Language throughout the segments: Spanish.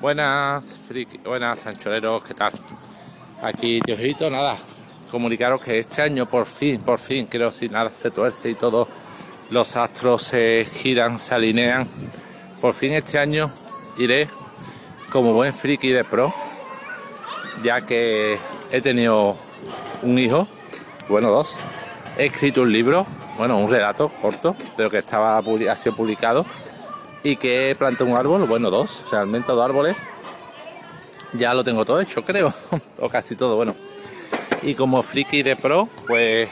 Buenas, friki, buenas, sancholeros, ¿qué tal? Aquí, Diosito, nada, comunicaros que este año por fin, por fin, creo si nada se tuerce y todos los astros se giran, se alinean. Por fin este año iré como buen friki de pro, ya que he tenido un hijo, bueno, dos. He escrito un libro, bueno, un relato corto, pero que estaba ha sido publicado y que planté un árbol, bueno, dos, realmente dos árboles. Ya lo tengo todo hecho, creo, o casi todo, bueno. Y como friki de pro, pues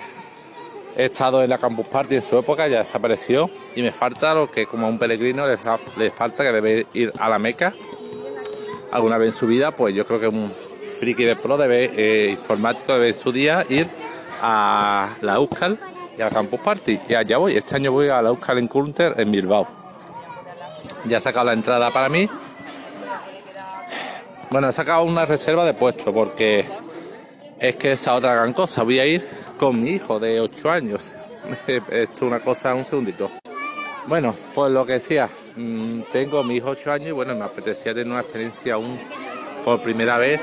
he estado en la Campus Party en su época, ya desapareció y me falta lo que como a un peregrino le, falta que debe ir a la Meca alguna vez en su vida, pues yo creo que un friki de pro debe, eh, informático debe en su día ir a la Euskal y a la Campus Party. Y allá voy, este año voy a la Euskal Encounter en Bilbao. Ya he sacado la entrada para mí. Bueno, he sacado una reserva de puesto porque es que esa otra gran cosa. Voy a ir con mi hijo de 8 años. Esto es una cosa, un segundito. Bueno, pues lo que decía, mm, tengo mi hijo 8 años y bueno, me apetecía tener una experiencia aún por primera vez,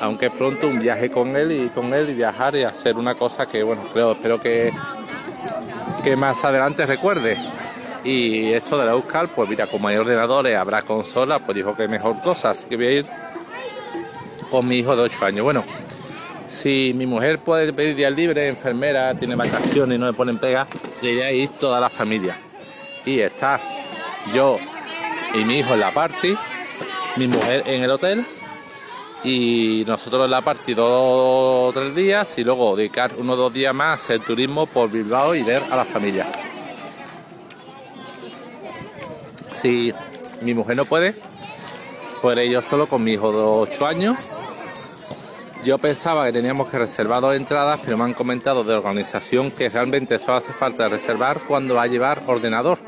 aunque pronto un viaje con él y con él y viajar y hacer una cosa que bueno, creo, espero que, que más adelante recuerde. Y esto de la Euskal, pues mira, como hay ordenadores, habrá consolas, pues dijo que mejor cosa, así que voy a ir con mi hijo de 8 años. Bueno, si mi mujer puede pedir días libres, enfermera, tiene vacaciones y no me ponen pega, le iré a ir toda la familia. Y estar yo y mi hijo en la party, mi mujer en el hotel y nosotros en la party dos o tres días y luego dedicar uno o dos días más el turismo por Bilbao y ver a la familia. Si mi mujer no puede, pues yo solo con mi hijo de 8 años. Yo pensaba que teníamos que reservar dos entradas, pero me han comentado de organización que realmente solo hace falta reservar cuando va a llevar ordenador.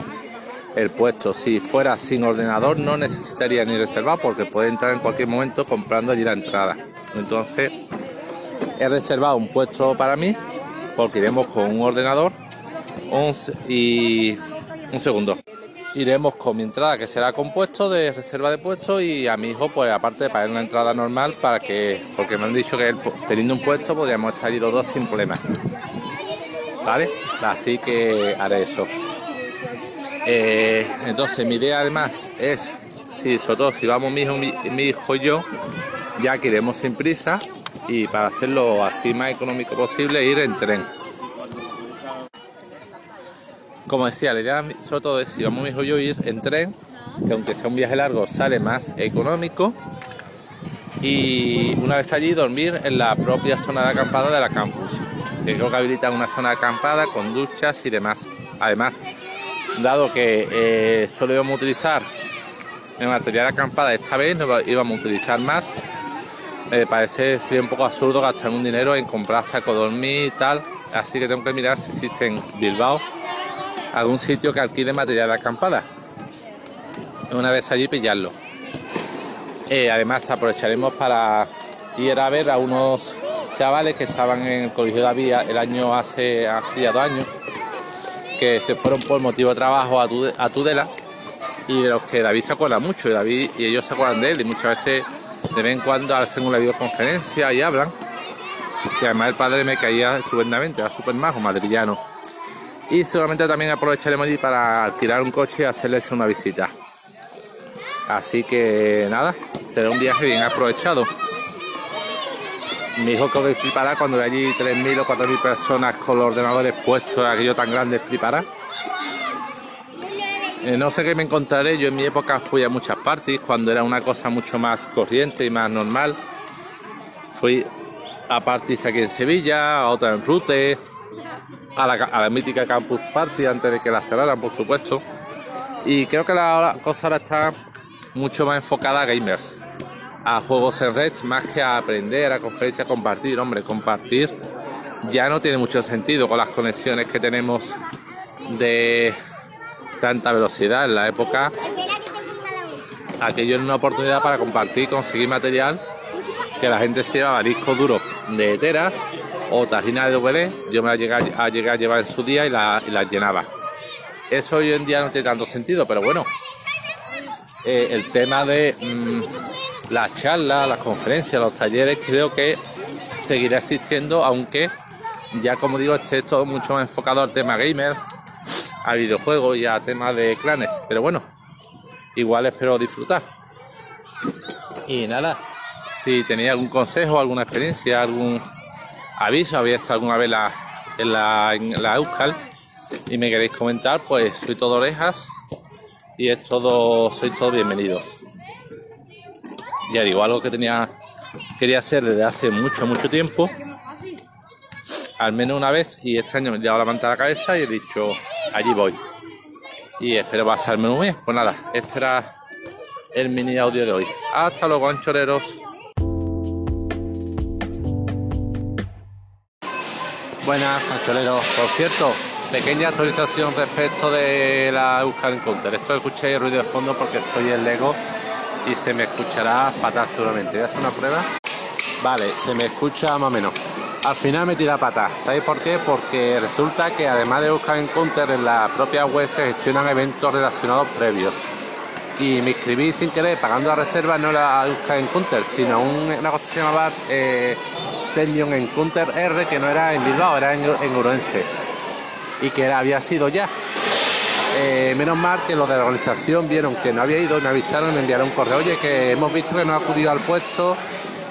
El puesto, si fuera sin ordenador, no necesitaría ni reservar porque puede entrar en cualquier momento comprando allí la entrada. Entonces, he reservado un puesto para mí porque iremos con un ordenador y un segundo iremos con mi entrada que será compuesto de reserva de puesto y a mi hijo pues aparte de pagar una entrada normal para que porque me han dicho que teniendo un puesto podríamos estar ahí los dos sin problema. Vale así que haré eso. Eh, entonces mi idea además es si sobre todo si vamos mi hijo, mi hijo y yo ya que iremos sin prisa y para hacerlo así más económico posible ir en tren como decía, la idea sobre todo es si vamos mi hijo yo ir en tren, que aunque sea un viaje largo sale más económico. Y una vez allí dormir en la propia zona de acampada de la campus. Que creo que habilitan una zona de acampada con duchas y demás. Además, dado que eh, solo íbamos a utilizar el material de acampada esta vez, no íbamos a utilizar más. Me parece sería un poco absurdo gastar un dinero en comprar saco dormir y tal. Así que tengo que mirar si existe en Bilbao algún sitio que alquile material de acampada. Una vez allí pillarlo. Eh, además aprovecharemos para ir a ver a unos chavales que estaban en el Colegio de Vía el año hace, ya dos años, que se fueron por motivo de trabajo a, Tudela y de los que David se acuerda mucho y David y ellos se acuerdan de él y muchas veces de vez en cuando hacen una videoconferencia y hablan. Y además el padre me caía estupendamente, era súper majo, madrillano y seguramente también aprovecharemos allí para alquilar un coche y hacerles una visita. Así que nada, será un viaje bien aprovechado. Mi hijo que flipará cuando ve allí 3.000 o 4.000 personas con los ordenadores puestos, aquello tan grande, flipará. Eh, no sé qué me encontraré, yo en mi época fui a muchas parties cuando era una cosa mucho más corriente y más normal. Fui a parties aquí en Sevilla, a otra en Rute, a la, mítica Campus Party antes de que la cerraran, por supuesto. Y creo que la cosa ahora está mucho más enfocada a gamers, a juegos en red, más que a aprender, a conferencias, a compartir. Hombre, compartir ya no tiene mucho sentido con las conexiones que tenemos de tanta velocidad en la época. Aquello era una oportunidad para compartir, conseguir material que la gente se llevaba discos duros de teras o tarjina de DVD, yo me la llegué a, a llevar en su día y la, llenaba. Eso hoy en día no tiene tanto sentido, pero bueno, eh, el tema de mm, las charlas, las conferencias, los talleres, creo que seguirá existiendo, aunque ya como digo, esté todo mucho más enfocado al tema gamer, a videojuegos y a temas de clanes. Pero bueno, igual espero disfrutar. Y nada, si tenéis algún consejo, alguna experiencia, algún aviso, había estado alguna vez en, la, en la Euskal y me queréis comentar, pues soy todo orejas y es todo, sois todos bienvenidos. Ya digo, algo que tenía, quería hacer desde hace mucho, mucho tiempo, al menos una vez, y este año me he llevado la manta a la cabeza y he dicho, allí voy. Y espero pasarme un mes. Pues nada, este era el mini audio de hoy. Hasta luego, anchoreros. Buenas, anchoreros. Por cierto, pequeña actualización respecto de la Euskal Encounter. Esto escuché ruido de fondo porque estoy en Lego y se me escuchará fatal seguramente. Voy a hacer una prueba. Vale, se me escucha más o menos. Al final me tira pata. ¿Sabéis por qué? Porque resulta que además de Euskal Encounter en la propia web se gestionan eventos relacionados previos. Y me inscribí sin querer pagando la reserva no la Euskal Encounter, sino una cosa que se llamaba eh, Tendion Encounter R que no era en Bilbao, era en, en Urense y que había sido ya. Eh, menos mal que los de la organización vieron que no había ido, me avisaron, me enviaron un correo, oye, que hemos visto que no ha acudido al puesto,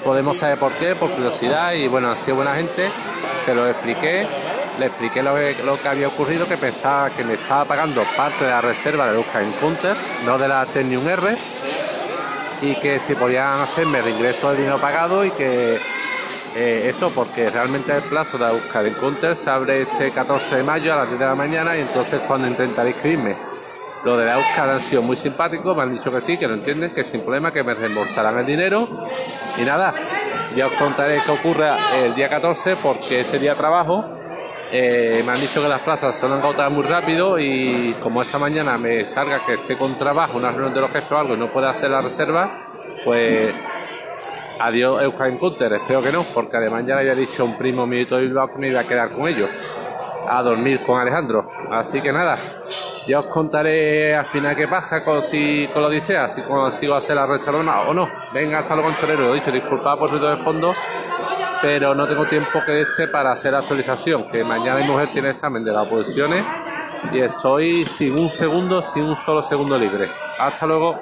podemos saber por qué, por curiosidad, y bueno, ha sido buena gente, se lo expliqué, le expliqué lo que, había ocurrido, que pensaba que me estaba pagando parte de la reserva de Busca Counter, no de la Tenium R, y que si podían hacerme el ingreso del dinero pagado y que eh, eso porque realmente el plazo de buscar Encounter se abre este 14 de mayo a las 10 de la mañana y entonces cuando intentaré inscribirme. Lo de la Euskal han sido muy simpáticos, me han dicho que sí, que lo entienden, que sin problema, que me reembolsarán el dinero. Y nada, ya os contaré qué ocurre el día 14 porque ese día trabajo. Eh, me han dicho que las plazas se han agotado muy rápido y como esa mañana me salga que esté con trabajo, una reunión de los jefes o algo y no pueda hacer la reserva, pues Adiós Euskal Encounter, espero que no, porque además ya le había dicho un primo mío de Bilbao que me iba a quedar con ellos, a dormir con Alejandro. Así que nada, ya os contaré al final qué pasa con, si, con la Odisea, si consigo hacer la reserva o no. Venga, hasta luego, concholeros. Lo dicho, disculpad por ruido de fondo, pero no tengo tiempo que este para hacer la actualización, que mañana mi mujer tiene examen de las oposiciones y estoy sin un segundo, sin un solo segundo libre. Hasta luego.